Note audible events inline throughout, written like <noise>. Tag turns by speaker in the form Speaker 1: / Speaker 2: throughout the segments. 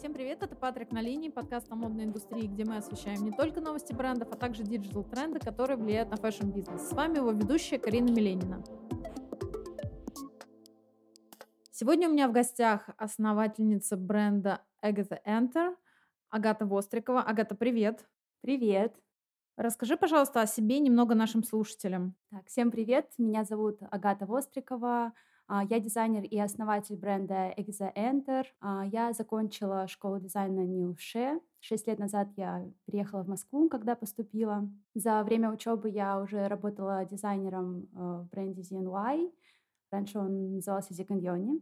Speaker 1: Всем привет, это Патрик на линии, подкаст о модной индустрии, где мы освещаем не только новости брендов, а также digital-тренды, которые влияют на fashion-бизнес. С вами его ведущая Карина Миленина. Сегодня у меня в гостях основательница бренда Agatha Ænter, Агата Вострикова. Агата, привет.
Speaker 2: Привет.
Speaker 1: Расскажи, пожалуйста, о себе немного нашим слушателям.
Speaker 2: Так, всем привет. Меня зовут Агата Вострикова. А, я дизайнер и основатель бренда Exa Enter. А, я закончила школу дизайна НИУШЕ. Шесть лет назад я приехала в Москву, когда поступила. За время учебы я уже работала дизайнером э, в бренде ZNY. Раньше он назывался Zikanyoni.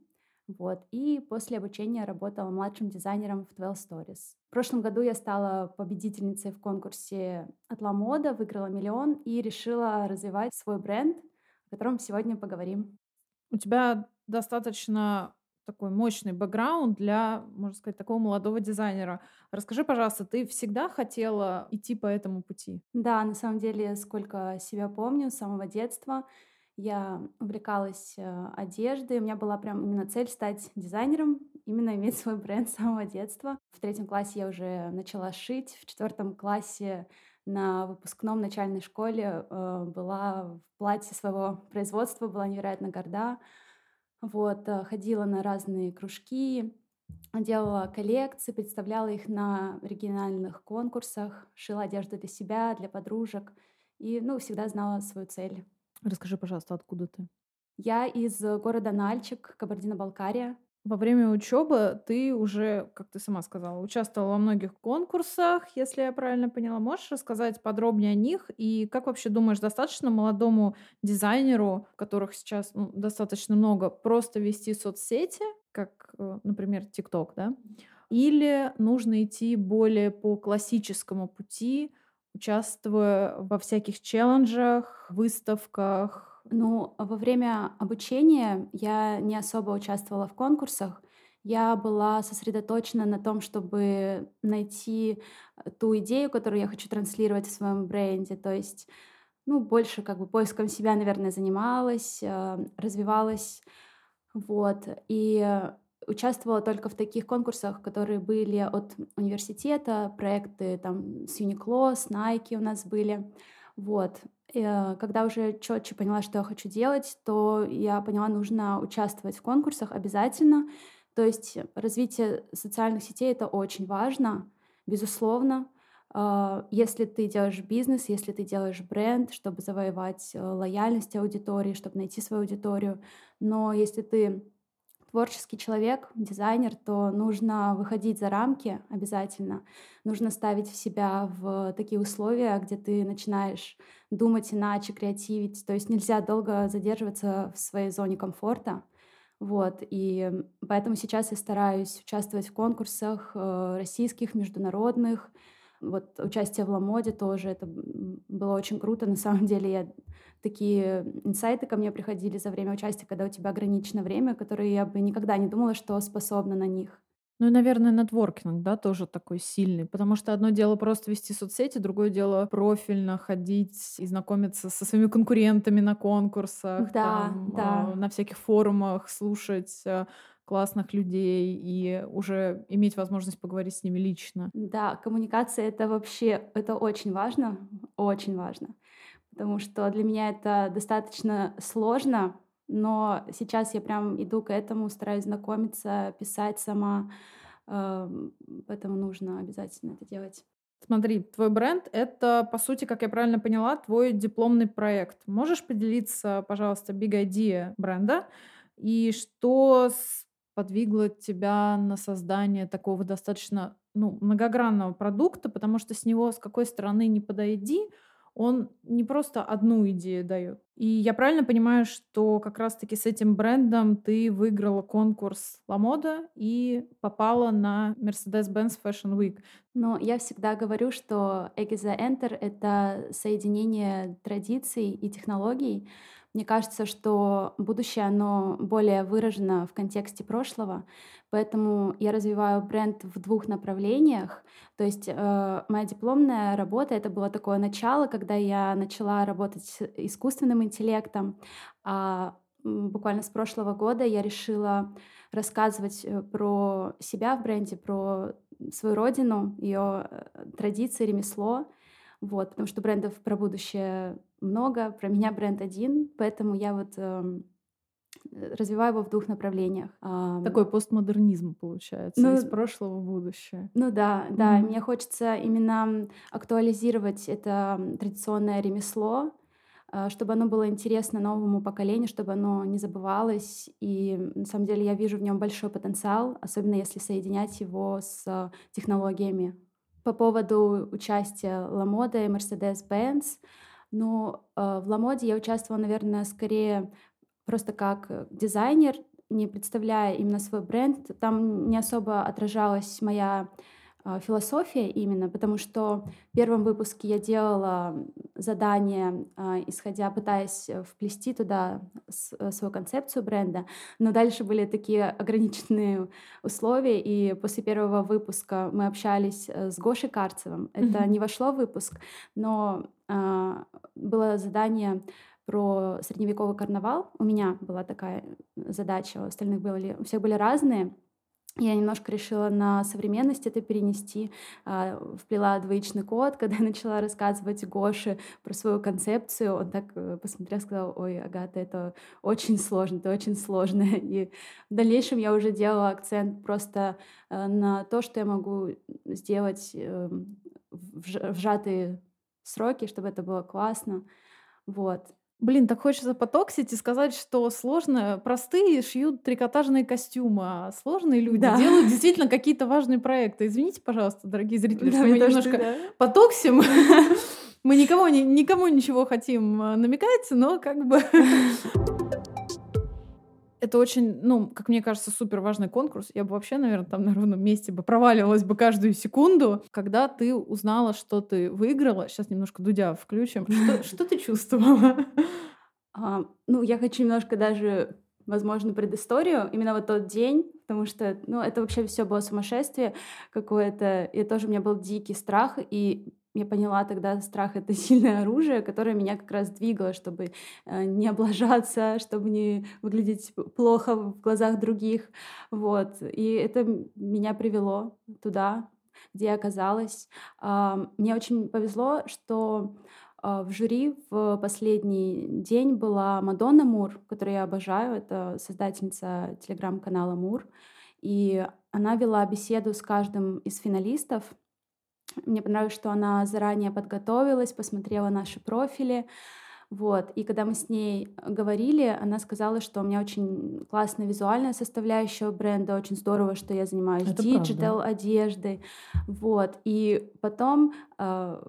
Speaker 2: Вот. И после обучения работала младшим дизайнером в 12 Stories. В прошлом году я стала победительницей в конкурсе от Moda, выиграла миллион и решила развивать свой бренд, о котором сегодня поговорим.
Speaker 1: У тебя достаточно такой мощный бэкграунд для, можно сказать, такого молодого дизайнера. Расскажи, пожалуйста, ты всегда хотела идти по этому пути?
Speaker 2: Да, на самом деле, сколько себя помню, с самого детства я увлекалась э, одеждой. У меня была прям именно цель стать дизайнером, именно иметь <laughs> свой бренд с самого детства. В третьем классе я уже начала шить. В четвертом классе на выпускном начальной школе э, была в платье своего производства, была невероятно горда. Вот, э, ходила на разные кружки, делала коллекции, представляла их на региональных конкурсах, шила одежду для себя, для подружек и, ну, всегда знала свою цель.
Speaker 1: Расскажи, пожалуйста, откуда ты?
Speaker 2: Я из города Нальчик, Кабардино-Балкария.
Speaker 1: Во время учебы ты уже, как ты сама сказала, участвовала во многих конкурсах, если я правильно поняла. Можешь рассказать подробнее о них? И как вообще думаешь, достаточно молодому дизайнеру, которых сейчас ну, достаточно много, просто вести соцсети, как, э, например, ТикТок, да? Или нужно идти более по классическому пути, участвуя во всяких челленджах, выставках,
Speaker 2: ну, во время обучения я не особо участвовала в конкурсах. Я была сосредоточена на том, чтобы найти э, ту идею, которую я хочу транслировать в своем бренде. То есть, ну, больше как бы поиском себя, наверное, занималась, э, развивалась. Вот. И участвовала только в таких конкурсах, которые были от университета, проекты там с Uniqlo, с Nike у нас были. Вот. Э, когда уже четче поняла, что я хочу делать, то я поняла, нужно участвовать в конкурсах обязательно. То есть развитие социальных сетей — это очень важно, безусловно. А, если ты делаешь бизнес, если ты делаешь бренд, чтобы завоевать э, лояльность аудитории, чтобы найти свою аудиторию. Но если ты творческий человек, дизайнер, то нужно выходить за рамки обязательно. Нужно ставить себя в такие условия, где ты начинаешь думать иначе, креативить. То есть нельзя долго задерживаться в своей зоне комфорта. Вот, и поэтому сейчас я стараюсь участвовать в конкурсах э, российских, международных, вот участие в Ламоде тоже, это было очень круто. На самом деле я такие инсайты ко мне приходили за время участия, когда у тебя ограничено время, которые я бы никогда не думала, что способна на них.
Speaker 1: Ну и, наверное, нетворкинг, да, тоже такой сильный, потому что одно дело просто вести соцсети, другое дело профильно ходить и знакомиться со своими конкурентами на конкурсах,
Speaker 2: да, там, да.
Speaker 1: Э, на всяких форумах, слушать э, классных людей и уже иметь возможность поговорить с ними лично.
Speaker 2: Да, коммуникация — это вообще, это очень важно, очень важно, потому что для меня это достаточно сложно, но сейчас я прям иду к этому, стараюсь знакомиться, писать сама, эм, поэтому нужно обязательно это делать.
Speaker 1: Смотри, твой бренд — это, по сути, как я правильно поняла, твой дипломный проект. Можешь поделиться, пожалуйста, big idea бренда и что подвигло тебя на создание такого достаточно ну, многогранного продукта, потому что с него с какой стороны не подойди, он не просто одну идею дает. И я правильно понимаю, что как раз-таки с этим брендом ты выиграла конкурс Moda и попала на Mercedes-Benz Fashion Week.
Speaker 2: Но я всегда говорю, что Egiza Enter — это соединение традиций и технологий, мне кажется, что будущее, оно более выражено в контексте прошлого, поэтому я развиваю бренд в двух направлениях. То есть э, моя дипломная работа — это было такое начало, когда я начала работать с искусственным интеллектом, а буквально с прошлого года я решила рассказывать э, про себя в бренде, про свою родину, ее э, традиции, ремесло. Вот, потому что брендов про будущее много, про меня бренд один, поэтому я вот эм, развиваю его в двух направлениях.
Speaker 1: Такой постмодернизм получается ну, из прошлого в будущее.
Speaker 2: Ну да, да. Mm-hmm. Мне хочется именно актуализировать это традиционное ремесло, а, чтобы оно было интересно новому поколению, чтобы оно не забывалось. И на самом деле я вижу в нем большой потенциал, особенно если соединять его с технологиями. По поводу участия Ламода и Mercedes-Benz, ну, в Ламоде я участвовала, наверное, скорее просто как дизайнер, не представляя именно свой бренд. Там не особо отражалась моя философия именно, потому что в первом выпуске я делала задание, а, исходя, пытаясь вплести туда э, свою концепцию бренда, но дальше были такие ограниченные условия, и после первого выпуска мы общались э, с Гошей Карцевым. Это не вошло в выпуск, но а, было задание про средневековый карнавал. У меня была такая задача, у остальных были, у всех были разные — я немножко решила на современность это перенести, а, вплела двоичный код, <laughs> когда я начала рассказывать Гоше про свою концепцию, он так э, посмотрел, сказал, ой, Агата, это очень сложно, это очень сложно. <laughs> И в дальнейшем я уже делала акцент просто э, на то, что я могу сделать эм, в сжатые сроки, чтобы это было классно. Вот.
Speaker 1: Блин, так хочется потоксить и сказать, что сложно. Простые шьют трикотажные костюмы, а сложные люди да. делают действительно какие-то важные проекты. Извините, пожалуйста, дорогие зрители, да, что мы немножко да. потоксим. <laughs> Мы никому, никому ничего хотим э, намекать, но как бы... <laughs> Это очень, ну, как мне кажется, супер важный конкурс. Я бы вообще, наверное, там на ровном месте бы проваливалась бы каждую секунду. Когда ты узнала, что ты выиграла, сейчас немножко Дудя включим, что, ты чувствовала? <laughs>
Speaker 2: А, ну, я хочу немножко даже, возможно, предысторию. Именно вот тот день, потому что, ну, это вообще все было сумасшествие какое-то. И тоже у меня был дикий страх, и я поняла тогда, страх — это <laughs> сильное оружие, которое меня как раз двигало, чтобы э, не облажаться, <laughs> чтобы не выглядеть плохо в глазах других. Вот. И это меня привело туда, где я оказалась. Мне очень повезло, что а, в жюри в последний день была Мадонна Мур, которую я обожаю. Это создательница телеграм-канала Мур. И она вела беседу с каждым из финалистов — мне понравилось, что она заранее подготовилась, посмотрела наши профили. Вот. И когда мы с ней говорили, она сказала, что у меня очень классная визуальная составляющая бренда, очень здорово, что я занимаюсь digital одеждой. Вот. И потом э,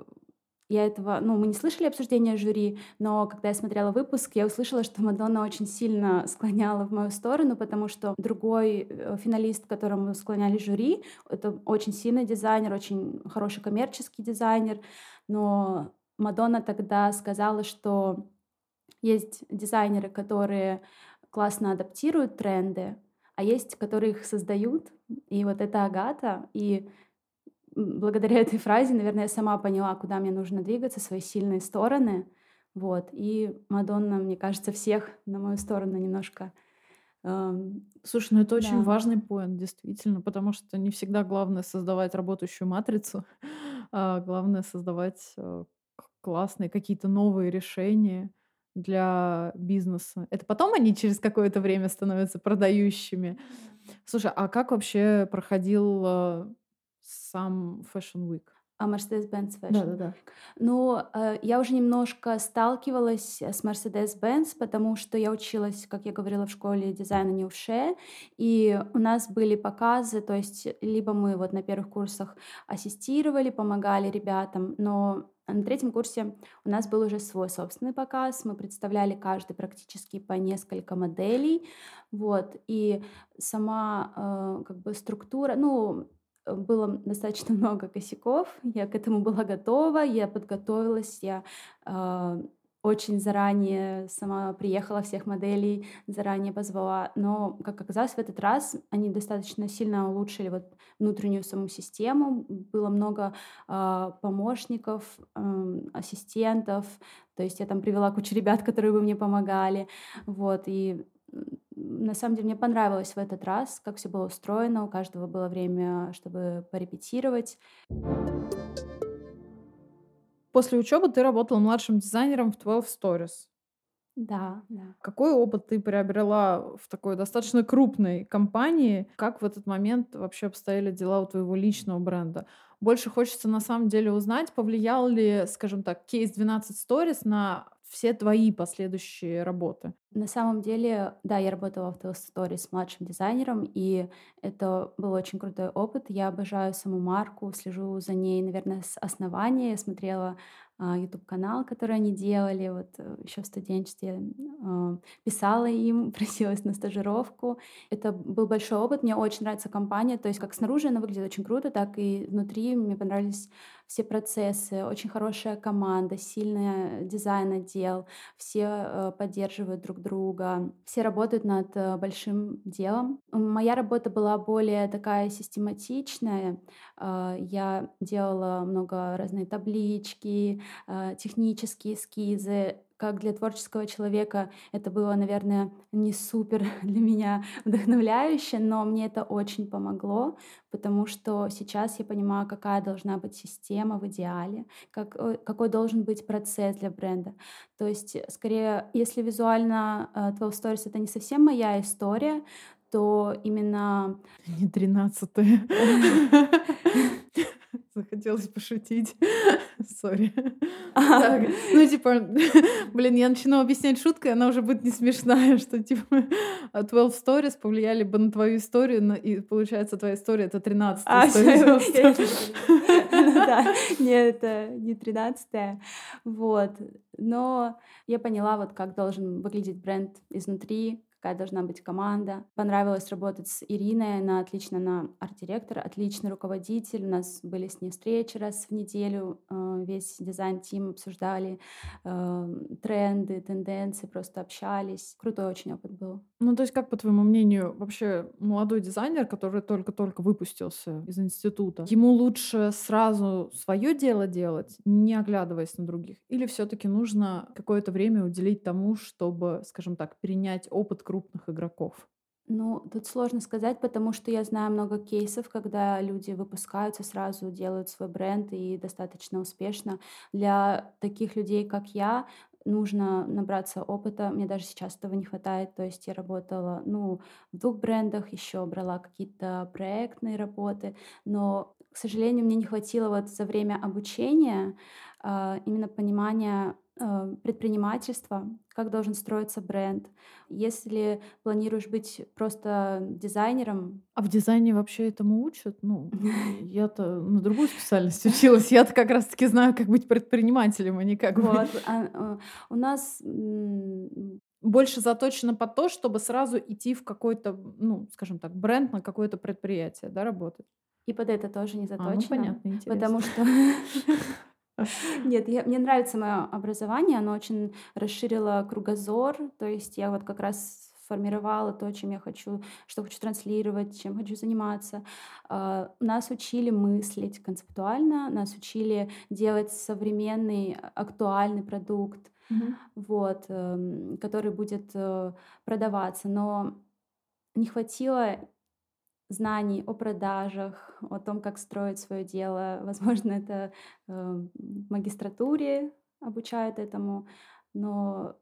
Speaker 2: я этого, ну, мы не слышали обсуждения жюри, но когда я смотрела выпуск, я услышала, что Мадонна очень сильно склоняла в мою сторону, потому что другой э, финалист, которому склоняли жюри, это очень сильный дизайнер, очень хороший коммерческий дизайнер, но Мадонна тогда сказала, что есть дизайнеры, которые классно адаптируют тренды, а есть, которые их создают. И вот это Агата. И благодаря этой фразе, наверное, я сама поняла, куда мне нужно двигаться, свои сильные стороны. Вот. И Мадонна, мне кажется, всех на мою сторону немножко
Speaker 1: Слушай, ну это очень да. важный поинт, действительно, потому что не всегда главное создавать работающую матрицу, <laughs> а главное создавать э, классные какие-то новые решения для бизнеса. Это потом они через какое-то время становятся продающими. Слушай, а как вообще проходил э, сам Fashion Week.
Speaker 2: А Mercedes-Benz Fashion.
Speaker 1: Да, да, да.
Speaker 2: Ну, э, я уже немножко сталкивалась с Mercedes-Benz, потому что я училась, как я говорила, в школе дизайна Ньюше, и у нас были показы, то есть либо мы вот на первых курсах ассистировали, помогали ребятам, но на третьем курсе у нас был уже свой собственный показ, мы представляли каждый практически по несколько моделей, вот, и сама э, как бы структура, ну, было достаточно <laughs> много косяков, я к этому была готова, я подготовилась, я э, очень заранее сама приехала всех моделей, заранее позвала. Но, как оказалось, в этот раз они достаточно сильно улучшили вот внутреннюю саму систему. Было много э, помощников, э, ассистентов. То есть я там привела кучу ребят, которые бы мне помогали. Вот, и на самом деле мне понравилось в этот раз, как все было устроено. У каждого было время, чтобы порепетировать.
Speaker 1: После учебы ты работала младшим дизайнером в 12 Stories.
Speaker 2: Да, да.
Speaker 1: Какой опыт ты приобрела в такой достаточно крупной компании? Как в этот момент вообще обстояли дела у твоего личного бренда? Больше хочется на самом деле узнать, повлиял ли, скажем так, кейс 12 Stories на все твои последующие работы?
Speaker 2: На самом деле, да, я работала в Story с младшим дизайнером, и это был очень крутой опыт. Я обожаю саму марку, слежу за ней, наверное, с основания. Я смотрела а, YouTube-канал, который они делали, вот э, еще в студенчестве а, писала им, <laughs> просилась на стажировку. Это был большой опыт, мне очень нравится компания, то есть как снаружи она выглядит очень круто, так и внутри мне понравились все процессы, очень хорошая команда, сильный дизайн-отдел, все э, поддерживают друг друга, все работают над э, большим делом. Моя работа была более такая систематичная, я делала много разные таблички, Э, технические эскизы. Как для творческого человека это было, наверное, не супер <laughs> для меня вдохновляюще, но мне это очень помогло, потому что сейчас я понимаю, какая должна быть система в идеале, как, э, какой должен быть процесс для бренда. То есть, скорее, если визуально 12 э, Stories — это не совсем моя история, то именно...
Speaker 1: Не тринадцатая. <laughs> <laughs> <laughs> Захотелось пошутить. <laughs> Сори. Ну, типа, <laughs> блин, я начинаю объяснять шуткой, она уже будет не смешная, что, типа, 12 stories повлияли бы на твою историю, и, получается, твоя история — это 13 а, история.
Speaker 2: Да, нет, это не 13 Вот. Но я поняла, вот как должен выглядеть бренд изнутри, какая должна быть команда. Понравилось работать с Ириной, она отлично, она арт-директор, отличный руководитель. У нас были с ней встречи раз в неделю, э, весь дизайн-тим обсуждали э, тренды, тенденции, просто общались. Крутой очень опыт был.
Speaker 1: Ну, то есть, как, по твоему мнению, вообще молодой дизайнер, который только-только выпустился из института, ему лучше сразу свое дело делать, не оглядываясь на других? Или все-таки нужно какое-то время уделить тому, чтобы, скажем так, перенять опыт крупных игроков?
Speaker 2: Ну, тут сложно сказать, потому что я знаю много кейсов, когда люди выпускаются, сразу делают свой бренд и достаточно успешно. Для таких людей, как я, нужно набраться опыта. Мне даже сейчас этого не хватает. То есть я работала, ну, в двух брендах, еще брала какие-то проектные работы, но, к сожалению, мне не хватило вот за время обучения э, именно понимания э, предпринимательства, как должен строиться бренд. Если планируешь быть просто дизайнером...
Speaker 1: А в дизайне вообще этому учат? Ну, <laughs> я-то на другую специальность училась. Я-то как раз-таки знаю, как быть предпринимателем, а не как...
Speaker 2: Вот. <laughs> А, э, у нас
Speaker 1: больше заточено по то, чтобы сразу идти в какой-то, ну, скажем так, бренд на какое-то предприятие, да, работать.
Speaker 2: И под это тоже не заточено. А, ну,
Speaker 1: понятно, интересно.
Speaker 2: Потому что <laughs> <laughs> Нет, я, мне нравится мое образование, оно очень расширило кругозор, то есть я вот как раз формировала то, чем я хочу, что хочу транслировать, чем хочу заниматься. Uh, нас учили мыслить концептуально, нас учили делать современный, актуальный продукт, mm-hmm. вот, uh, который будет uh, продаваться, но не хватило знаний о продажах, о том, как строить свое дело. Возможно, это э, в магистратуре обучают этому, но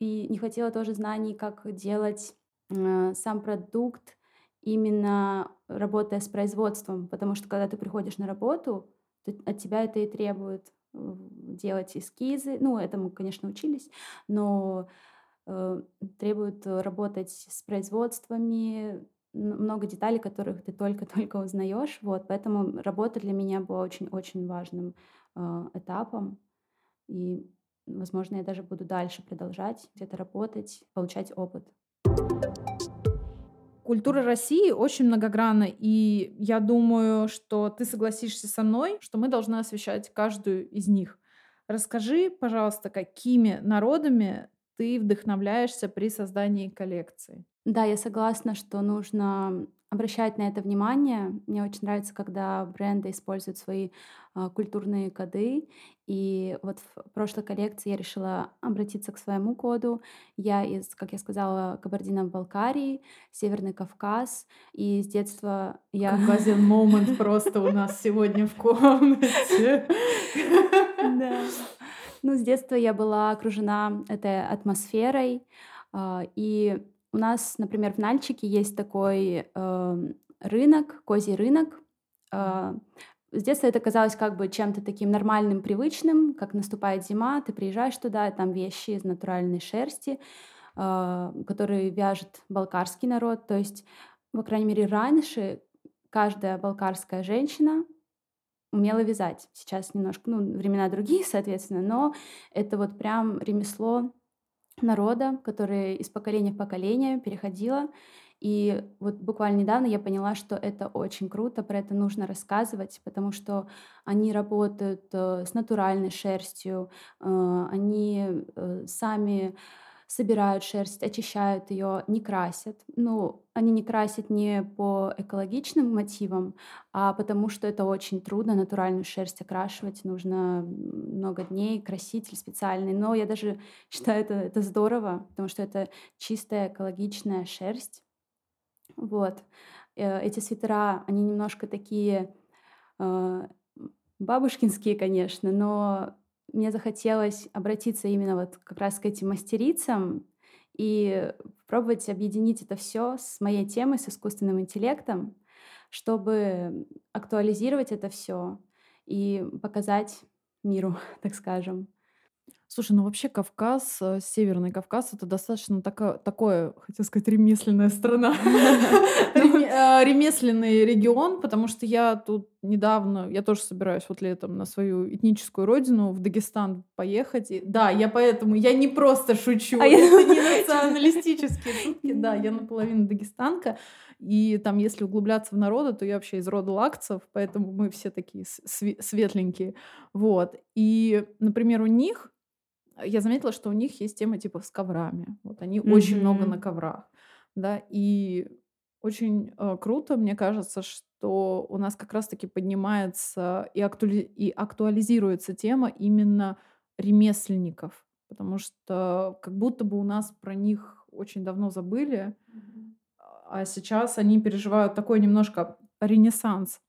Speaker 2: и не хватило тоже знаний, как делать э, сам продукт, именно работая с производством, потому что когда ты приходишь на работу, от тебя это и требует э, делать эскизы. Ну, этому, конечно, учились, но э, требует работать с производствами, много деталей, которых ты только-только узнаешь. Вот, поэтому работа для меня была очень-очень важным э, этапом. И, возможно, я даже буду дальше продолжать где-то работать, получать опыт.
Speaker 1: Культура России очень многогранна, и я думаю, что ты согласишься со мной, что мы должны освещать каждую из них. Расскажи, пожалуйста, какими народами ты вдохновляешься при создании коллекции?
Speaker 2: Да, я согласна, что нужно обращать на это внимание. Мне очень нравится, когда бренды используют свои а, культурные коды. И вот в прошлой коллекции я решила обратиться к своему коду. Я из, как я сказала, Кабардино-Балкарии, Северный Кавказ. И с детства я...
Speaker 1: Кавказин момент просто у нас сегодня в комнате.
Speaker 2: Да. Ну, с детства я была окружена этой атмосферой. а, И у нас, например, в Нальчике есть такой э, рынок, козий рынок. Э, с детства это казалось как бы чем-то таким нормальным, привычным, как наступает зима, ты приезжаешь туда, там вещи из натуральной шерсти, э, которые вяжет балкарский народ. То есть, по крайней мере, раньше каждая балкарская женщина умела вязать. Сейчас немножко, ну, времена другие, <laughs> соответственно, но это вот прям ремесло народа, которое из поколения в поколение переходило. И вот буквально недавно я поняла, что это очень круто, про это нужно рассказывать, потому что они работают э, с натуральной шерстью, э, они э, сами собирают шерсть, очищают ее, не красят. Ну, они не красят не по экологичным мотивам, а потому что это очень трудно натуральную шерсть окрашивать. Нужно много дней, краситель специальный. Но я даже <laughs> считаю это, это здорово, потому что это чистая экологичная шерсть. Вот. Э, эти свитера, они немножко такие э, бабушкинские, конечно, но мне захотелось обратиться именно вот как раз к этим мастерицам и пробовать объединить это все с моей темой, с искусственным интеллектом, чтобы актуализировать это все и показать миру, <laughs> так скажем.
Speaker 1: Слушай, ну вообще Кавказ, э, Северный Кавказ, это достаточно тако- такое, хотел сказать, ремесленная страна. <laughs> Реме- э, Ремесленный регион, потому что я тут недавно, я тоже собираюсь вот летом на свою этническую родину в Дагестан поехать. И да, я поэтому, я не просто шучу,
Speaker 2: А я-
Speaker 1: это не <laughs> националистические шутки, да, я наполовину дагестанка. И там, если углубляться в народы, то я вообще из рода лакцев, поэтому мы все такие светленькие. Вот. И, например, у них я заметила, что у них есть тема типа с коврами. Вот они очень много на коврах, да, и очень э, круто, мне кажется, что у нас как раз-таки поднимается и, актуали- и актуализируется тема именно ремесленников, потому что как будто бы у нас про них очень давно забыли, а сейчас они переживают такой немножко ренессанс.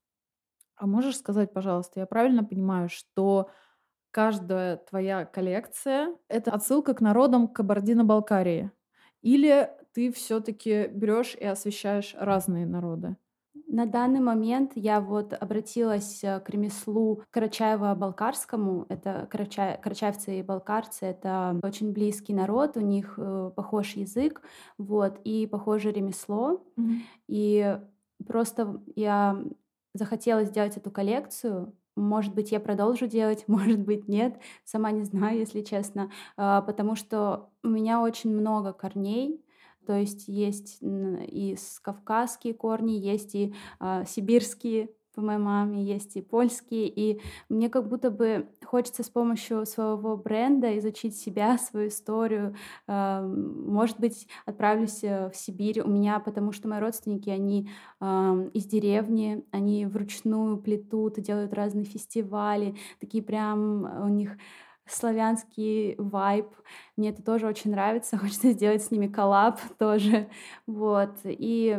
Speaker 1: А можешь сказать, пожалуйста, я правильно понимаю, что каждая твоя коллекция это отсылка к народам Кабардино-Балкарии? Или ты все-таки берешь и освещаешь разные народы?
Speaker 2: На данный момент я вот обратилась э, к ремеслу Карачаево-Балкарскому. Это карача... карачаевцы и балкарцы. Это очень близкий народ, у них э, похож язык, вот, и похоже ремесло. И просто я захотела сделать эту коллекцию. Может быть, я продолжу делать, <laughs> может быть, нет. Сама не знаю, если честно. А, Потому что у меня очень много корней. То есть есть и с- кавказские корни, есть и а, сибирские по моей маме, есть и польские. И мне как будто бы хочется с помощью своего бренда изучить себя, свою историю. А, Может быть, отправлюсь э, в Сибирь. У меня, потому что мои родственники, они ам, из деревни, они вручную плетут и делают разные фестивали, такие прям у них славянский вайб. Мне это тоже очень нравится. <laughs> Хочется сделать с ними коллаб <laughs> тоже. Вот. И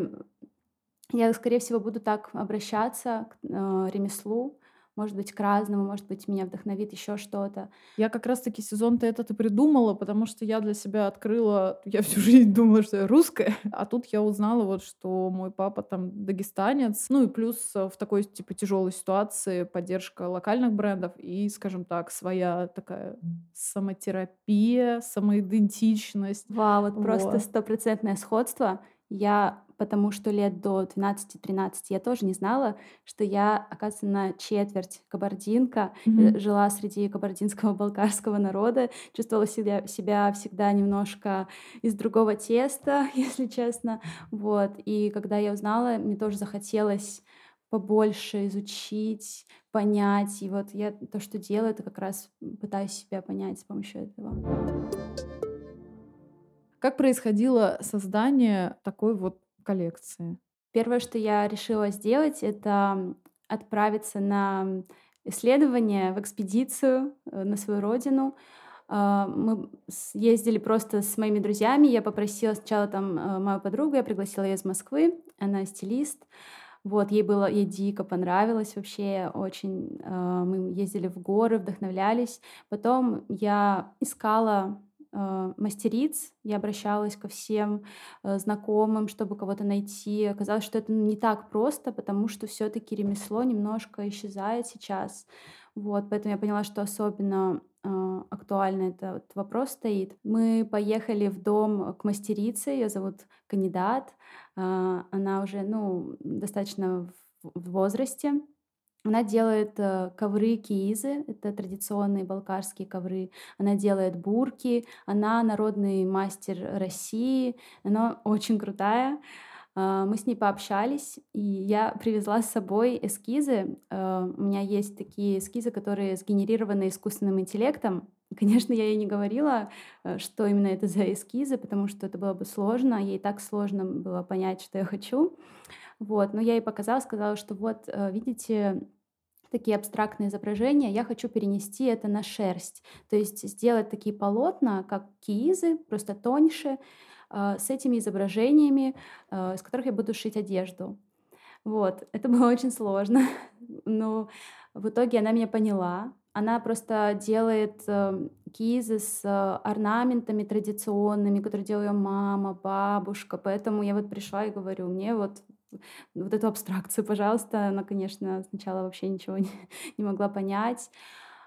Speaker 2: я, скорее всего, буду так обращаться к э, ремеслу. Может быть, к разному, может быть, меня вдохновит еще что-то.
Speaker 1: Я как раз-таки сезон-то этот и придумала, потому что я для себя открыла, я всю жизнь думала, что я русская, <laughs> а тут я узнала вот, что мой папа там дагестанец, ну и плюс э, в такой типа тяжелой ситуации поддержка локальных брендов и, скажем так, своя такая самотерапия, самоидентичность.
Speaker 2: Вау, вот просто
Speaker 1: Вот.
Speaker 2: стопроцентное сходство. Я, потому что лет до 12-13 я тоже не знала, что я, оказывается, на четверть кабардинка,
Speaker 1: Мгм.
Speaker 2: жила среди кабардинского <laughs> балкарского народа, чувствовала себя, себя всегда немножко из другого теста, <laughs> если честно. Вот. И когда я узнала, мне тоже захотелось побольше изучить, понять. И вот я то, что делаю, это как раз пытаюсь себя понять с помощью этого.
Speaker 1: Как происходило создание такой вот коллекции?
Speaker 2: Первое, что я решила сделать, это отправиться на исследование, в экспедицию э, на свою родину. А, мы ездили просто с моими друзьями. Я попросила сначала там э, мою подругу, я пригласила ее из Москвы, она стилист. Вот, ей было, ей дико понравилось вообще, очень. Э, мы ездили в горы, вдохновлялись. Потом я искала мастериц, я обращалась ко всем э, знакомым, чтобы кого-то найти. Оказалось, что это не так просто, потому что все-таки ремесло немножко исчезает сейчас. Вот, поэтому я поняла, что особенно э, актуально этот вопрос стоит. Мы поехали в дом к мастерице, ее зовут кандидат. Э, она уже, ну, достаточно в возрасте. Она делает э, ковры киизы, это традиционные балкарские ковры. Она делает бурки, она народный мастер России, она очень крутая. А, мы с ней пообщались, и я привезла с собой эскизы. А, у меня есть такие эскизы, которые сгенерированы искусственным интеллектом. <laughs> Конечно, я ей не говорила, э, что именно это за эскизы, потому что это было бы сложно. Ей так сложно было понять, что я хочу. Вот. Но я ей показала, сказала, что вот, э, видите, такие абстрактные изображения, я хочу перенести это на шерсть. То есть сделать такие полотна, как киизы, просто тоньше, а, с этими изображениями, а, из которых я буду шить одежду. Вот, <laughs> это было очень сложно, но в итоге она меня поняла. Она просто делает э, кизы с э, орнаментами традиционными, которые делала мама, бабушка. Поэтому я вот пришла и говорю, мне вот вот эту абстракцию, пожалуйста. Она, конечно, сначала вообще ничего <laughs> не, не могла понять.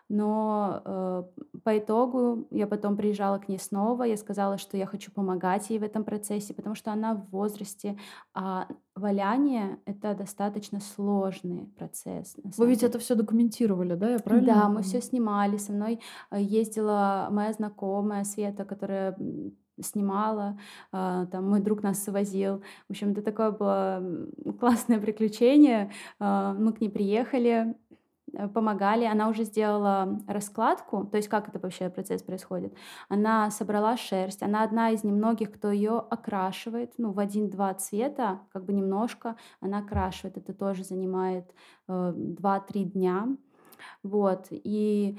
Speaker 2: Но э, по итогу я потом приезжала к ней снова, я сказала, что я хочу помогать ей в этом процессе, потому что она в возрасте, а валяние — это достаточно сложный процесс.
Speaker 1: Вы ведь это все документировали, да? Я правильно?
Speaker 2: Да, мы все снимали. Со мной э, ездила моя знакомая Света, которая снимала, а, там мой друг нас возил. В общем, это такое было классное приключение. А, мы к ней приехали, Э, помогали. Она уже сделала раскладку, то есть как это вообще процесс происходит. Она собрала шерсть, она одна из немногих, кто ее окрашивает, ну, в один-два цвета, как бы немножко она окрашивает. Это тоже занимает э, 2-3 дня. Вот. И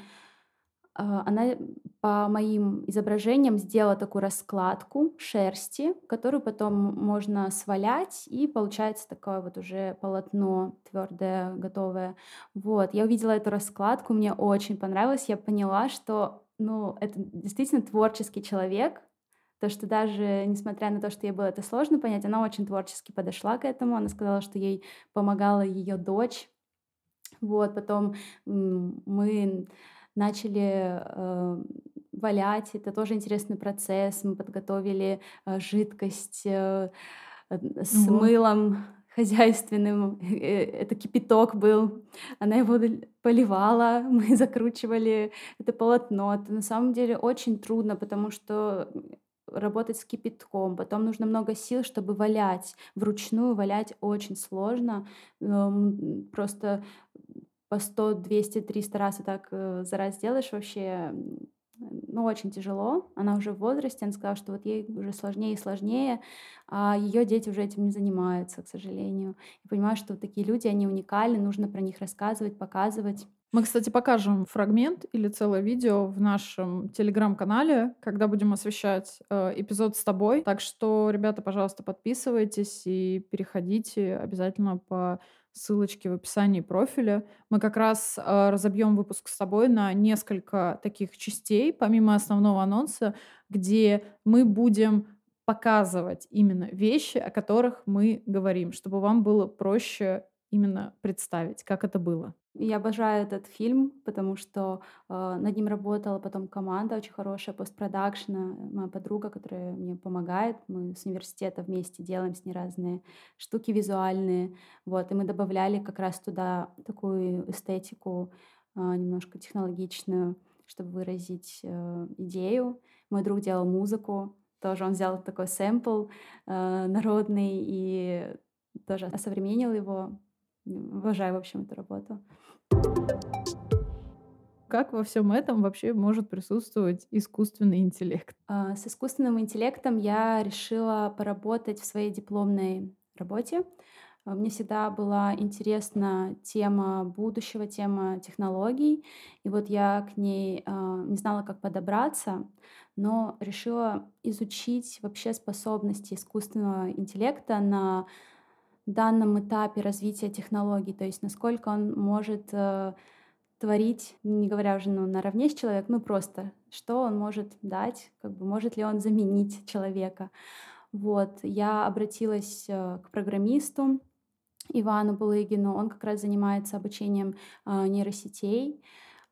Speaker 2: она по моим изображениям сделала такую раскладку шерсти, которую потом можно свалять, и получается такое вот уже полотно твердое, готовое. Вот, я увидела эту раскладку, мне очень понравилось, я поняла, что, ну, это действительно творческий человек, то, что даже несмотря на то, что ей было это сложно понять, она очень творчески подошла к этому. Она сказала, что ей помогала ее дочь. Вот, потом мы начали э, валять. Это тоже интересный процесс. Мы подготовили э, жидкость э, с угу. мылом <laughs> хозяйственным. Э, это кипяток был. Она его поливала, <laughs> мы закручивали это полотно. Это на самом деле очень трудно, потому что работать с кипятком, потом нужно много сил, чтобы валять. Вручную валять очень сложно. Просто по 100, 200, 300 раз и так э, за раз делаешь, вообще ну, очень тяжело. Она уже в возрасте, она сказала, что вот ей уже сложнее и сложнее, а ее дети уже этим не занимаются, к сожалению. И понимаю, что вот такие люди, они уникальны, нужно про них рассказывать, показывать.
Speaker 1: Мы, кстати, покажем фрагмент или целое видео в нашем телеграм-канале, когда будем освещать э, эпизод с тобой. Так что, ребята, пожалуйста, подписывайтесь и переходите обязательно по ссылочки в описании профиля. Мы как раз э, разобьем выпуск с тобой на несколько таких частей, помимо основного анонса, где мы будем показывать именно вещи, о которых мы говорим, чтобы вам было проще именно представить, как это было.
Speaker 2: Я обожаю этот фильм, потому что э, над ним работала потом команда очень хорошая, постпродакшна, моя подруга, которая мне помогает. Мы с университета вместе делаем с ней разные штуки визуальные. Вот, и мы добавляли как раз туда такую эстетику э, немножко технологичную, чтобы выразить э, идею. Мой друг делал музыку, тоже он взял такой сэмпл э, народный и тоже осовременил его Уважаю, в общем, эту работу.
Speaker 1: Как во всем этом вообще может присутствовать искусственный интеллект?
Speaker 2: А, с искусственным интеллектом я решила поработать в своей дипломной работе. А, мне всегда была интересна тема будущего, тема технологий. И вот я к ней а, не знала, как подобраться, но решила изучить вообще способности искусственного интеллекта на данном этапе развития технологий, то есть насколько он может э, творить, не говоря уже ну, наравне с человеком, ну просто, что он может дать, как бы может ли он заменить человека. Вот, я обратилась э, к программисту Ивану Булыгину, он как раз занимается обучением э, нейросетей,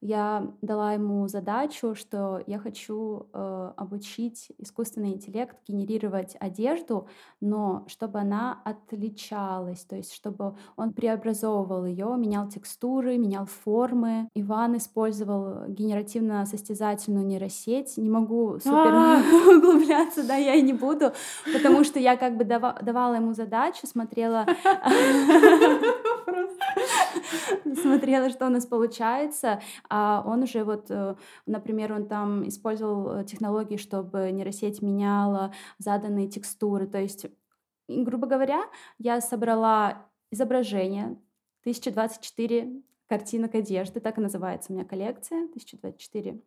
Speaker 2: я дала ему задачу, что я хочу э, обучить искусственный интеллект генерировать одежду, но чтобы она отличалась, то есть чтобы он преобразовывал ее, менял текстуры, менял формы. Иван использовал генеративно-состязательную нейросеть. Не могу супер а! <laughs> углубляться, да, я и не буду, потому что я как бы давала ему задачу, смотрела <laughs> <laughs> смотрела, что у нас получается, а он уже вот, э, например, он там использовал э, технологии, чтобы нейросеть меняла заданные текстуры, то есть, грубо говоря, я собрала изображение 1024 картинок одежды, так и называется у меня коллекция, 1024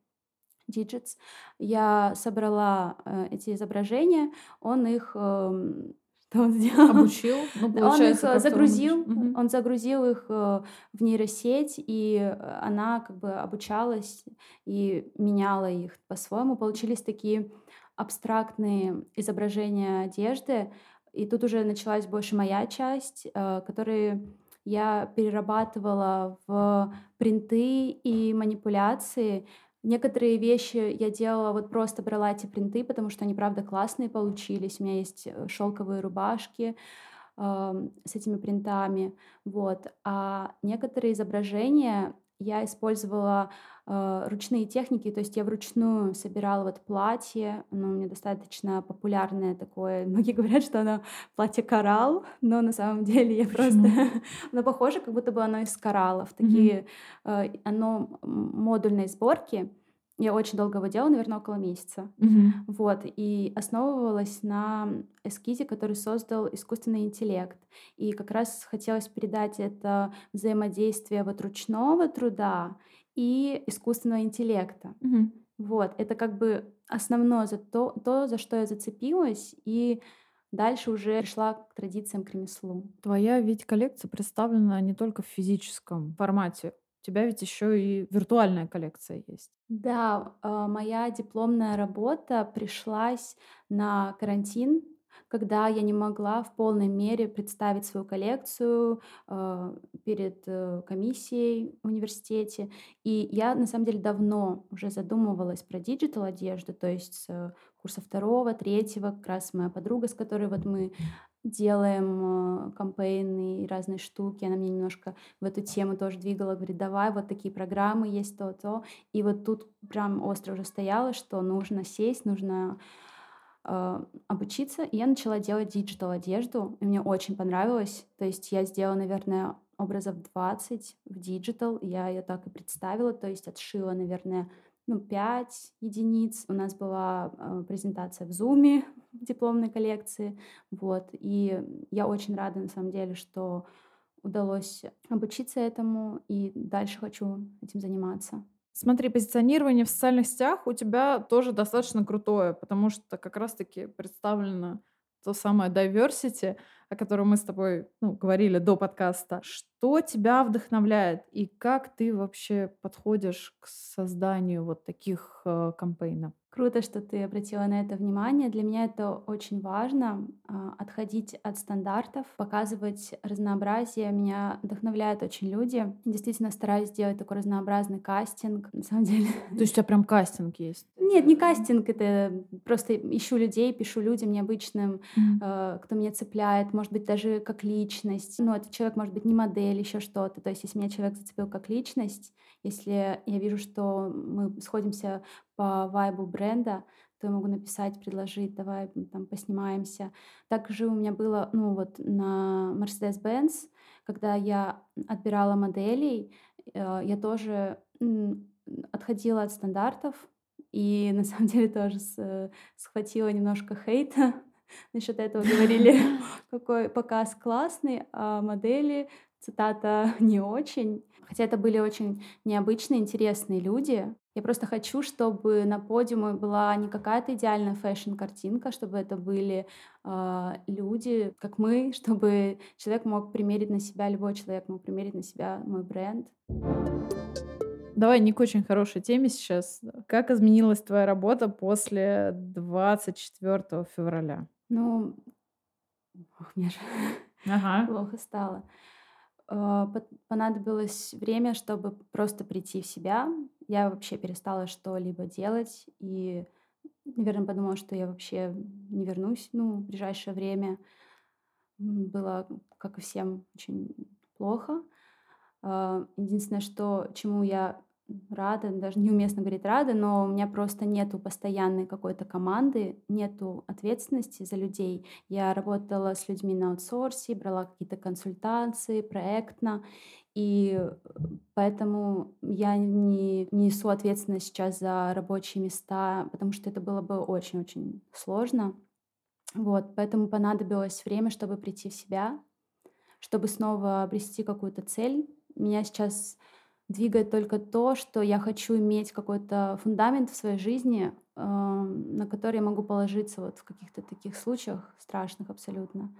Speaker 2: digits. Я собрала э, эти изображения, он их э,
Speaker 1: что он сделал? Обучил?
Speaker 2: Ну, он их э, загрузил, он, он загрузил их э, в нейросеть, и э, она как бы обучалась и меняла их по-своему. Получились такие абстрактные изображения одежды, и тут уже началась больше моя часть, которые я перерабатывала в принты и манипуляции, Некоторые вещи я делала, вот просто брала эти принты, потому что они, правда, классные получились. У меня есть э, шелковые рубашки э, с этими принтами, вот. А некоторые изображения я использовала э, ручные техники, то есть я вручную собирала вот платье, оно у меня достаточно популярное такое, <laughs> многие говорят, что оно платье коралл, но на самом деле я Почему? просто, <laughs> оно похоже, как будто бы оно из кораллов, такие, mm-hmm. э, оно модульной сборки, я очень долго его делала, наверное, около месяца.
Speaker 1: Mm-hmm.
Speaker 2: Вот. И основывалась на эскизе, который создал искусственный интеллект. И как раз хотелось передать это взаимодействие вот ручного труда и искусственного интеллекта.
Speaker 1: Mm-hmm.
Speaker 2: Вот. Это как бы основное за то, то, за что я зацепилась. И Дальше уже пришла к традициям к ремеслу.
Speaker 1: Твоя ведь коллекция представлена не только в физическом формате тебя ведь еще и виртуальная коллекция есть.
Speaker 2: Да, а, моя дипломная работа пришлась на карантин, когда я не могла в полной мере представить свою коллекцию э, перед э, комиссией в университете. И я, на самом деле, давно уже задумывалась про digital одежду, то есть с курса второго, третьего, как раз моя подруга, с которой вот мы делаем э, campaign ы и разные штуки. Она мне немножко в эту тему тоже двигала, говорит, давай, вот такие программы есть, то-то. И вот тут прям остро уже стояло, что нужно сесть, нужно э, обучиться. И я начала делать digital одежду, и мне очень понравилось. То есть я сделала, наверное, образов 20 в digital, я ее так и представила, то есть отшила, наверное, ну, 5 единиц. У нас была э, презентация в Zoom дипломной коллекции. Вот. И я очень рада, на самом деле, что удалось обучиться этому, и дальше хочу этим заниматься.
Speaker 1: Смотри, позиционирование в социальных сетях у тебя тоже достаточно крутое, потому что как раз-таки представлено то самое diversity, о котором мы с тобой ну, говорили до подкаста. Что тебя вдохновляет и как ты вообще подходишь к созданию вот таких э, кампейнов?
Speaker 2: Круто, что ты обратила на это внимание. Для меня это очень важно а, отходить от стандартов, показывать разнообразие. Меня вдохновляют очень люди. Действительно стараюсь сделать такой разнообразный кастинг. На самом деле. <laughs>
Speaker 1: То есть у тебя прям кастинг есть?
Speaker 2: Нет, не кастинг, это просто ищу людей, пишу людям необычным, mm-hmm. кто меня цепляет, может быть, даже как личность. Ну, этот человек может быть не модель, еще что-то. То есть, если меня человек зацепил как личность, если я вижу, что мы сходимся по вайбу бренда, то я могу написать, предложить, давай там поснимаемся. Также у меня было, ну вот на Mercedes-Benz, когда я отбирала моделей, э, я тоже отходила от стандартов и <laughs> на самом деле тоже схватила немножко хейта насчет этого. Говорили, <laughs> какой показ классный, а модели, цитата, <laughs> не очень. Хотя это были очень необычные, интересные люди. Я просто хочу, чтобы на подиуме была не какая-то идеальная fashion-картинка, чтобы это были э, люди, как мы, <laughs> чтобы человек мог примерить на себя, любой человек мог примерить на себя мой бренд.
Speaker 1: Давай не к очень хорошей теме сейчас. Как изменилась твоя работа после 24 февраля?
Speaker 2: Ну, ох, мне же ага. <laughs> плохо стало. А, понадобилось время, чтобы просто прийти в себя. Я вообще перестала что-либо делать и, наверное, подумала, что я вообще не вернусь ну, в ближайшее время. Было, как и всем, очень плохо. А, единственное, что, чему я рада, даже неуместно говорить рада, но у меня просто нету постоянной какой-то команды, нету ответственности за людей. Я работала с людьми на аутсорсе, брала какие-то консультации проектно, и поэтому я не несу ответственность сейчас за рабочие места, потому что это было бы очень-очень сложно. Вот, поэтому понадобилось время, чтобы прийти в себя, чтобы снова обрести какую-то цель. Меня сейчас двигает только то, что я хочу иметь какой-то фундамент в своей жизни, э, на который я могу положиться вот в каких-то таких случаях страшных абсолютно.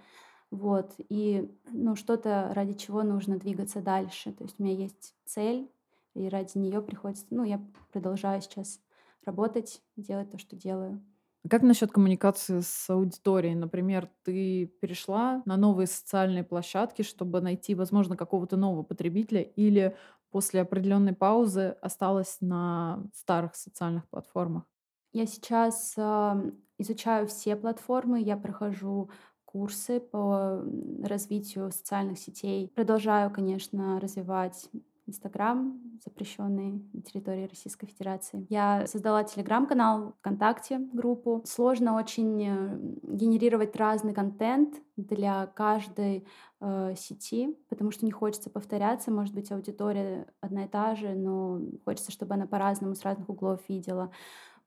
Speaker 2: Вот. И ну, что-то, ради чего нужно двигаться дальше. То есть у меня есть цель, и ради нее приходится... Ну, я продолжаю сейчас работать, делать то, что делаю.
Speaker 1: Как насчет коммуникации с аудиторией? Например, ты перешла на новые социальные площадки, чтобы найти, возможно, какого-то нового потребителя, или после определенной паузы осталась на старых социальных платформах?
Speaker 2: Я сейчас э, изучаю все платформы, я прохожу курсы по развитию социальных сетей. Продолжаю, конечно, развивать Инстаграм, запрещенный на территории Российской Федерации. Я создала телеграм-канал, ВКонтакте группу. Сложно очень э, генерировать разный контент для каждой э, сети, потому что не хочется повторяться. Может быть, аудитория одна и та же, но хочется, чтобы она по-разному, с разных углов видела.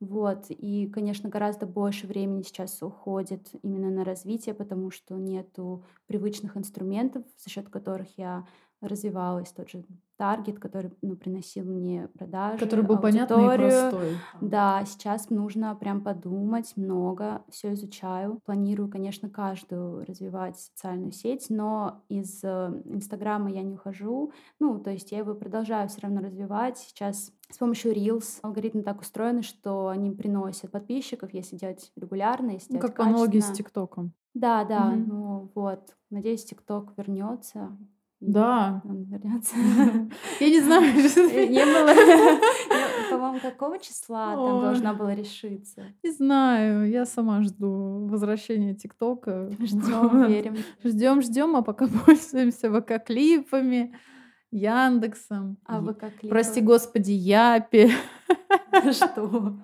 Speaker 2: Вот. И, конечно, гораздо больше времени сейчас уходит именно на развитие, потому что нету привычных инструментов, за счет которых я развивалась, тот же таргет, который ну, приносил мне продажи,
Speaker 1: Который был аудиторию. понятный и простой.
Speaker 2: Да, сейчас нужно прям подумать много, все изучаю. Планирую, конечно, каждую развивать социальную сеть, но из э, Инстаграма я не ухожу. Ну, то есть я его продолжаю все равно развивать. Сейчас с помощью Reels алгоритмы так устроены, что они приносят подписчиков, если делать регулярно, если ну,
Speaker 1: делать Как по аналогии с ТикТоком.
Speaker 2: Да, да, угу. ну вот. Надеюсь, ТикТок вернется.
Speaker 1: Да.
Speaker 2: Он вернется. <laughs>
Speaker 1: Я не знаю. <laughs>
Speaker 2: Не было. По-моему, какого числа там должна была решиться?
Speaker 1: Не знаю. Я сама жду возвращения ТикТока.
Speaker 2: Ждем, верим.
Speaker 1: Ждем, ждем, а пока <laughs> пользуемся ВК-клипами. Яндексом.
Speaker 2: А ВК-клипы?
Speaker 1: Прости господи, Япи.
Speaker 2: Что?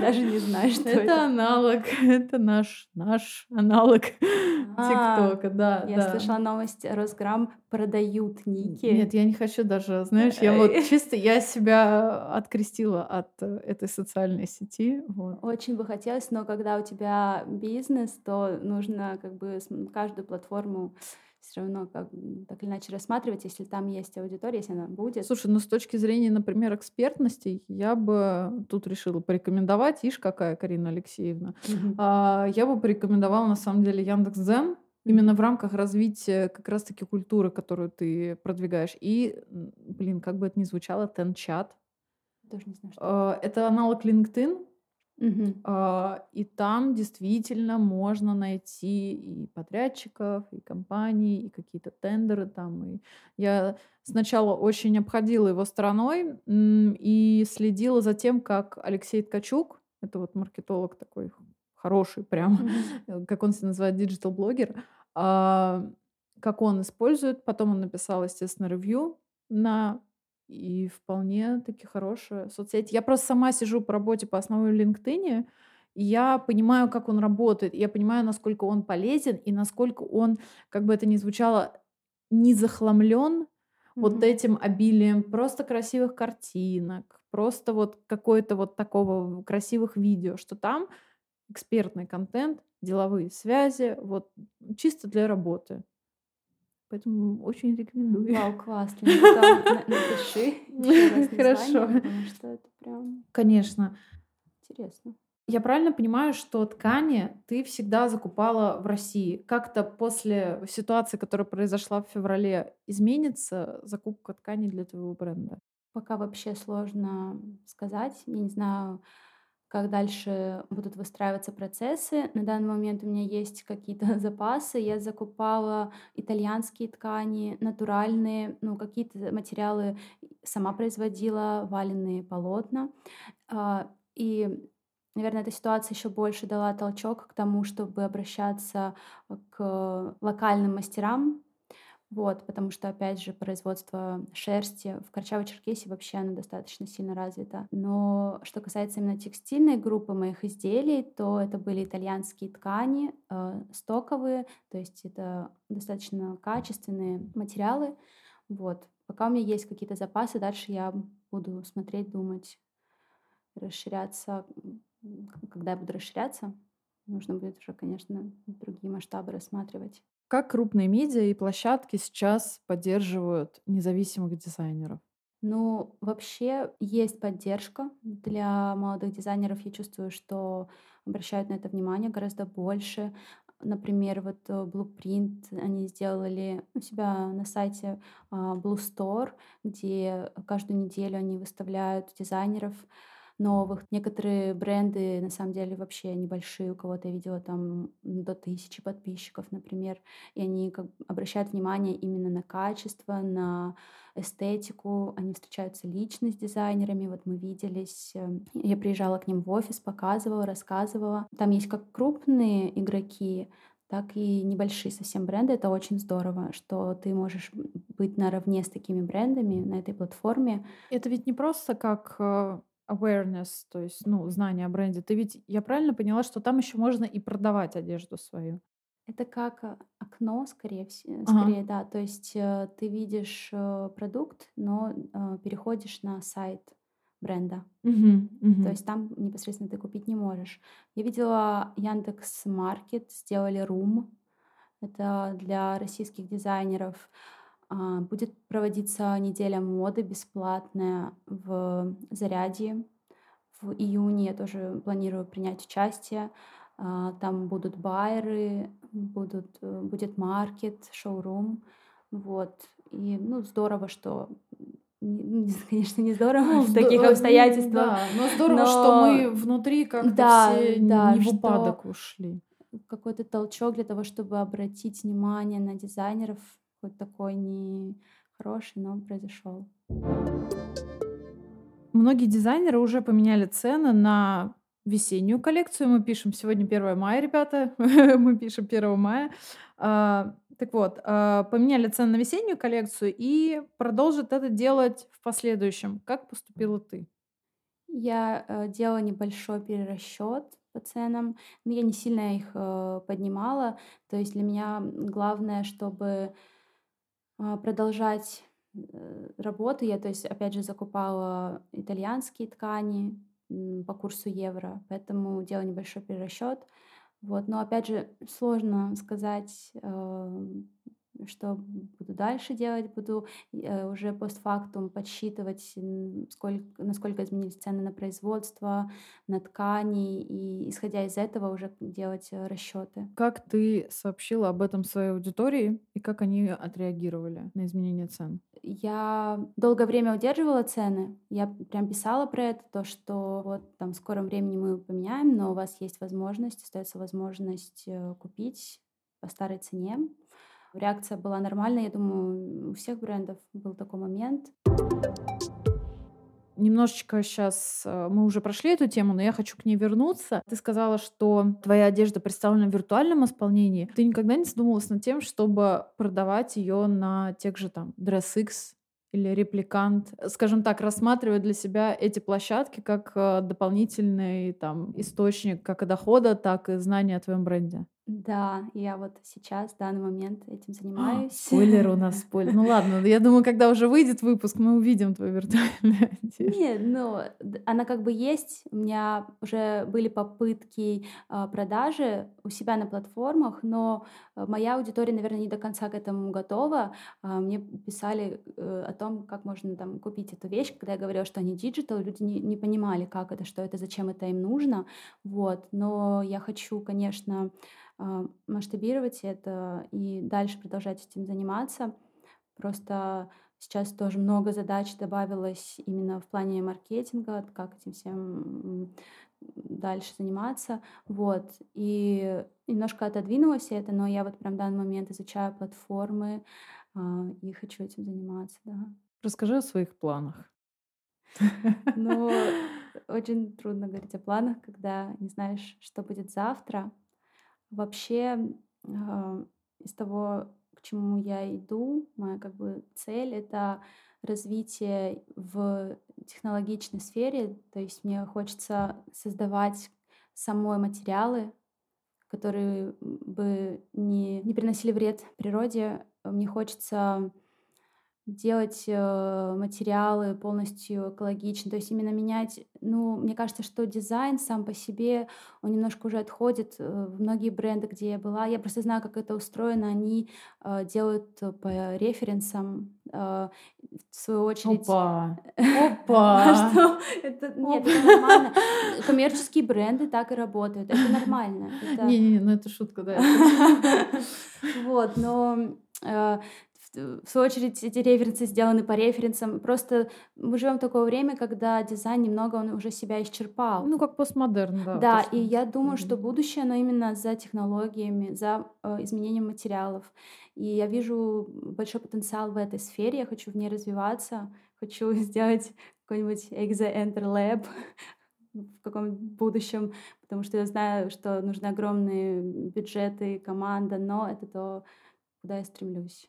Speaker 2: Даже не знаю, что это.
Speaker 1: Это аналог, это наш, наш аналог <laughs> а, ТикТока, да.
Speaker 2: Я слышала новость, Росграм продают ники.
Speaker 1: Нет, я не хочу даже, знаешь, я вот чисто, я себя открестила от э, этой социальной сети.
Speaker 2: Очень бы хотелось, но когда у тебя бизнес, то нужно как бы каждую платформу все равно как, так или иначе рассматривать, если там есть аудитория, если она будет.
Speaker 1: Слушай, ну с точки зрения, например, экспертности, я бы тут решила порекомендовать, ишь какая Карина Алексеевна, mm-hmm. а, я бы порекомендовала на самом деле Яндекс.Дзен, Именно в рамках развития как раз-таки культуры, которую ты продвигаешь. И, блин, как бы это ни звучало, Тенчат.
Speaker 2: Тоже не знаю, что
Speaker 1: а, это аналог LinkedIn, Угу. И там действительно можно найти и подрядчиков, и компаний, и какие-то тендеры там. И я сначала очень обходила его стороной и следила за тем, как Алексей Ткачук, это вот маркетолог такой хороший прям, угу. <laughs> как он себя называет, digital-блогер, а, как он использует. Потом он написал, естественно, ревью на и вполне таки хорошая соцсеть. Я просто сама сижу по работе по основе LinkedIn, и я понимаю, как он работает, я понимаю, насколько он полезен и насколько он, как бы это ни звучало, не захламлен вот
Speaker 2: Мгм.
Speaker 1: этим обилием просто красивых картинок, просто вот какой-то вот такого красивых видео, что там экспертный контент, деловые связи, вот чисто для работы. Поэтому очень рекомендую.
Speaker 2: Вау, классно. Напиши <laughs>
Speaker 1: Хорошо.
Speaker 2: потому что это прям
Speaker 1: Конечно.
Speaker 2: интересно.
Speaker 1: Я правильно понимаю, что ткани ты всегда закупала в России? Как-то после ситуации, которая произошла в феврале, изменится закупка тканей для твоего бренда?
Speaker 2: Пока вообще сложно сказать. Я не знаю, как дальше будут выстраиваться процессы. На данный момент у меня есть какие-то <laughs> запасы. Я закупала итальянские ткани, натуральные, ну, какие-то материалы сама производила, валенные полотна. А, И, наверное, эта ситуация еще больше дала толчок к тому, чтобы обращаться к локальным мастерам, вот, потому что, опять же, производство шерсти в Карчаго-Черкесии вообще оно достаточно сильно развито. Но что касается именно текстильной группы моих изделий, то это были итальянские ткани, э, стоковые, то есть это достаточно качественные материалы. Вот. Пока у меня есть какие-то запасы, дальше я буду смотреть, думать, расширяться. Когда я буду расширяться, нужно будет уже, конечно, другие масштабы рассматривать.
Speaker 1: Как крупные медиа и площадки сейчас поддерживают независимых дизайнеров?
Speaker 2: Ну, вообще есть поддержка для молодых дизайнеров. Я чувствую, что обращают на это внимание гораздо больше. Например, вот э, Blueprint, они сделали у себя на сайте а, Blue Store, где каждую неделю они выставляют дизайнеров новых. Некоторые бренды, на самом деле, вообще небольшие. У кого-то я видела там до тысячи подписчиков, например. И они как обращают внимание именно на качество, на эстетику, они встречаются лично с дизайнерами, вот мы виделись, э, я приезжала к ним в офис, показывала, рассказывала. Там есть как крупные игроки, так и небольшие совсем бренды. Это очень здорово, что ты можешь быть наравне с такими брендами на этой платформе.
Speaker 1: Это ведь не просто как э, awareness, то есть, ну, знание о бренде. Ты ведь, я правильно поняла, что там еще можно и продавать одежду свою?
Speaker 2: Это как э, окно, скорее, вс-
Speaker 1: Ага.
Speaker 2: скорее, да. То есть э, ты видишь э, продукт, но э, переходишь на сайт бренда.
Speaker 1: Мгм,
Speaker 2: То
Speaker 1: мгм.
Speaker 2: есть там непосредственно ты купить не можешь. Я видела Яндекс Маркет, сделали Рум. Это для российских дизайнеров. А, Будет проводиться неделя моды бесплатная в Зарядье. В июне я тоже планирую принять участие. А, Там будут байеры, будут, э, будет маркет, шоурум. Вот. И, ну, здорово, что... не- ну, не- <laughs> Конечно, не здорово
Speaker 1: Ну,
Speaker 2: в таких
Speaker 1: э,
Speaker 2: обстоятельствах,
Speaker 1: Да, но здорово, что
Speaker 2: но
Speaker 1: мы внутри как-то
Speaker 2: да,
Speaker 1: все
Speaker 2: да,
Speaker 1: не в
Speaker 2: что
Speaker 1: упадок ушли.
Speaker 2: какой-то толчок для того, чтобы обратить внимание на дизайнеров, хоть такой не хороший, но произошел.
Speaker 1: Многие дизайнеры уже поменяли цены на весеннюю коллекцию. Мы пишем сегодня 1 мая, ребята. <laughs> Мы пишем 1 мая. А, Так вот, а, поменяли цены на весеннюю коллекцию и продолжат это делать в последующем. Как поступила ты?
Speaker 2: Я э, делала небольшой перерасчет по ценам, но я не сильно их э, поднимала. То есть для меня главное, чтобы продолжать э, работу. Я, то есть, опять же, закупала итальянские ткани по курсу евро, поэтому делала небольшой перерасчет. Вот. Но, опять же, сложно сказать, э, что буду дальше делать. Буду э, уже постфактум подсчитывать, сколько, насколько изменились цены на производство, на ткани, и исходя из этого уже делать расчеты.
Speaker 1: Как ты сообщила об этом своей аудитории и как они отреагировали на изменение цен?
Speaker 2: Я долгое время удерживала цены. Я прям писала про это, то, что вот там в скором времени мы поменяем, но у вас есть возможность, остается возможность э, купить по старой цене. Реакция была нормальная, я думаю, у всех брендов был такой момент.
Speaker 1: Немножечко сейчас мы уже прошли эту тему, но я хочу к ней вернуться. Ты сказала, что твоя одежда представлена в виртуальном исполнении. Ты никогда не задумывалась над тем, чтобы продавать ее на тех же там DressX или репликант, скажем так, рассматривать для себя эти площадки как э, дополнительный там источник как дохода, так и знания о твоем бренде.
Speaker 2: Да, я вот сейчас, в данный момент этим занимаюсь.
Speaker 1: Спойлер у нас, <laughs> спойлер. Ну ладно, я думаю, когда уже выйдет выпуск, мы увидим твою виртуальную <laughs> одежду.
Speaker 2: Нет, ну, она как бы есть. У меня уже были попытки а, продажи у себя на платформах, но э, моя аудитория, наверное, не до конца к этому готова. А, мне писали э, о том, как можно там купить эту вещь. Когда я говорила, что они digital, люди не, не понимали, как это, что это, зачем это им нужно. Вот. Но я хочу, конечно, а, масштабировать это и дальше продолжать этим заниматься. Просто сейчас тоже много задач добавилось именно в плане маркетинга, как этим всем дальше заниматься. Вот. И немножко отодвинулось это, но я вот прям в данный момент изучаю платформы а, и хочу этим заниматься, да.
Speaker 1: Расскажи о своих планах.
Speaker 2: Ну, <laughs> очень трудно говорить о планах, когда не знаешь, что будет завтра. Вообще, а, из того, к чему я иду, моя как бы цель — это развитие в технологичной сфере. То есть мне хочется создавать самой материалы, которые бы не, не приносили вред природе. Мне хочется делать э, материалы полностью экологично, то есть именно менять, ну, мне кажется, что дизайн сам по себе, он немножко уже отходит э, в многие бренды, где я была, я просто знаю, как это устроено, они э, делают по референсам, в свою очередь...
Speaker 1: Опа! <laughs> Опа!
Speaker 2: Что? Это, нет, это нормально. Коммерческие бренды так и работают, это нормально.
Speaker 1: Не-не-не, ну это шутка, да. <laughs>
Speaker 2: Вот, но в свою очередь, эти референсы сделаны по референсам. Просто мы живем в такое время, когда дизайн немного он уже себя исчерпал.
Speaker 1: Ну, как постмодерн, да.
Speaker 2: Да, и я думаю, что будущее, оно именно за технологиями, за э, изменением материалов. И я вижу большой потенциал в этой сфере, я хочу в ней развиваться, хочу <laughs> сделать какой-нибудь Exa Enter Lab в каком-нибудь будущем, потому что я знаю, что нужны огромные бюджеты, команда, но это то, куда я стремлюсь.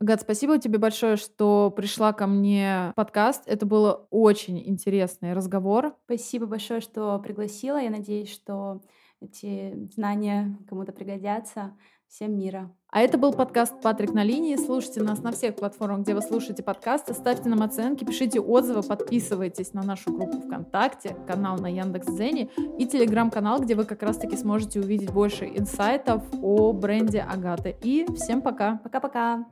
Speaker 1: Гад, спасибо тебе большое, что пришла ко мне в подкаст. Это был очень интересный разговор.
Speaker 2: Спасибо большое, что пригласила. Я надеюсь, что эти знания кому-то пригодятся. Всем мира.
Speaker 1: А это был подкаст «Патрик на линии». Слушайте нас на всех платформах, где вы слушаете подкасты. Ставьте нам оценки, пишите отзывы, подписывайтесь на нашу группу ВКонтакте, канал на Яндекс.Дзене и телеграм-канал, где вы как раз-таки сможете увидеть больше инсайтов о бренде Агаты. И всем пока.
Speaker 2: Пока-пока.